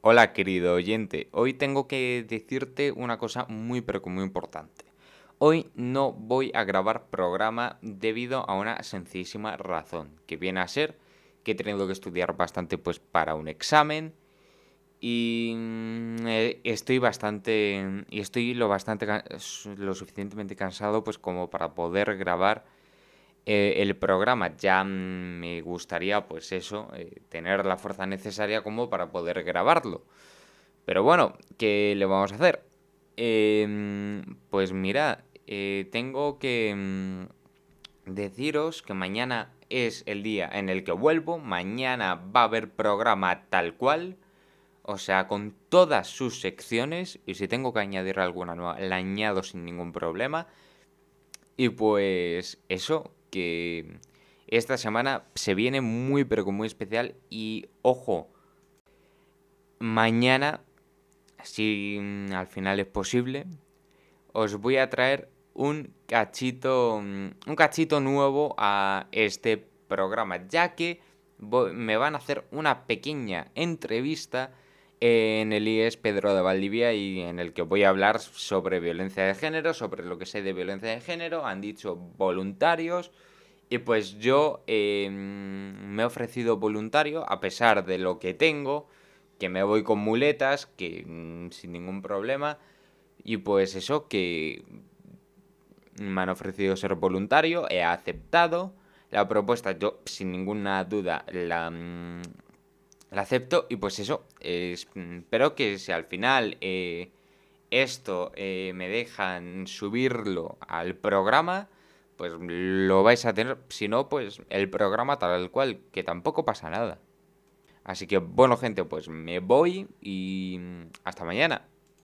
Hola querido oyente, hoy tengo que decirte una cosa muy pero muy importante. Hoy no voy a grabar programa debido a una sencillísima razón, que viene a ser que he tenido que estudiar bastante pues para un examen y mm, eh, estoy bastante y estoy lo bastante lo suficientemente cansado pues como para poder grabar eh, el programa. Ya mm, me gustaría, pues eso, eh, tener la fuerza necesaria como para poder grabarlo. Pero bueno, ¿qué le vamos a hacer? Em, pues eh, tengo que mm, deciros que mañana es el día en el que vuelvo. Mañana va a haber programa tal cual. O sea, con todas sus secciones. Y si tengo que añadir alguna nueva, la añado sin ningún problema. Y pues eso, que esta semana se viene muy pero muy especial. Y ojo, mañana, si mm, al final es posible, os voy a traer un cachito, mm, un cachito nuevo a este programa, ya que me van a hacer una pequeña entrevista en el IES Pedro de Valdivia y en el que voy a hablar sobre violencia de género, sobre lo que sé de violencia de género, han dicho voluntarios. Y pues yo em, me he ofrecido voluntario a pesar de lo que tengo, que me voy con muletas, que mm, sin ningún problema. Y pues eso que me han ofrecido ser voluntario, he aceptado la propuesta, yo sin ninguna duda la mm, la acepto y pues eso, espero que si al final eh, esto eh, me dejan subirlo al programa, pues lo vais a tener, si no, pues el programa tal cual, que tampoco pasa nada. Así que bueno gente, pues me voy y hasta mañana.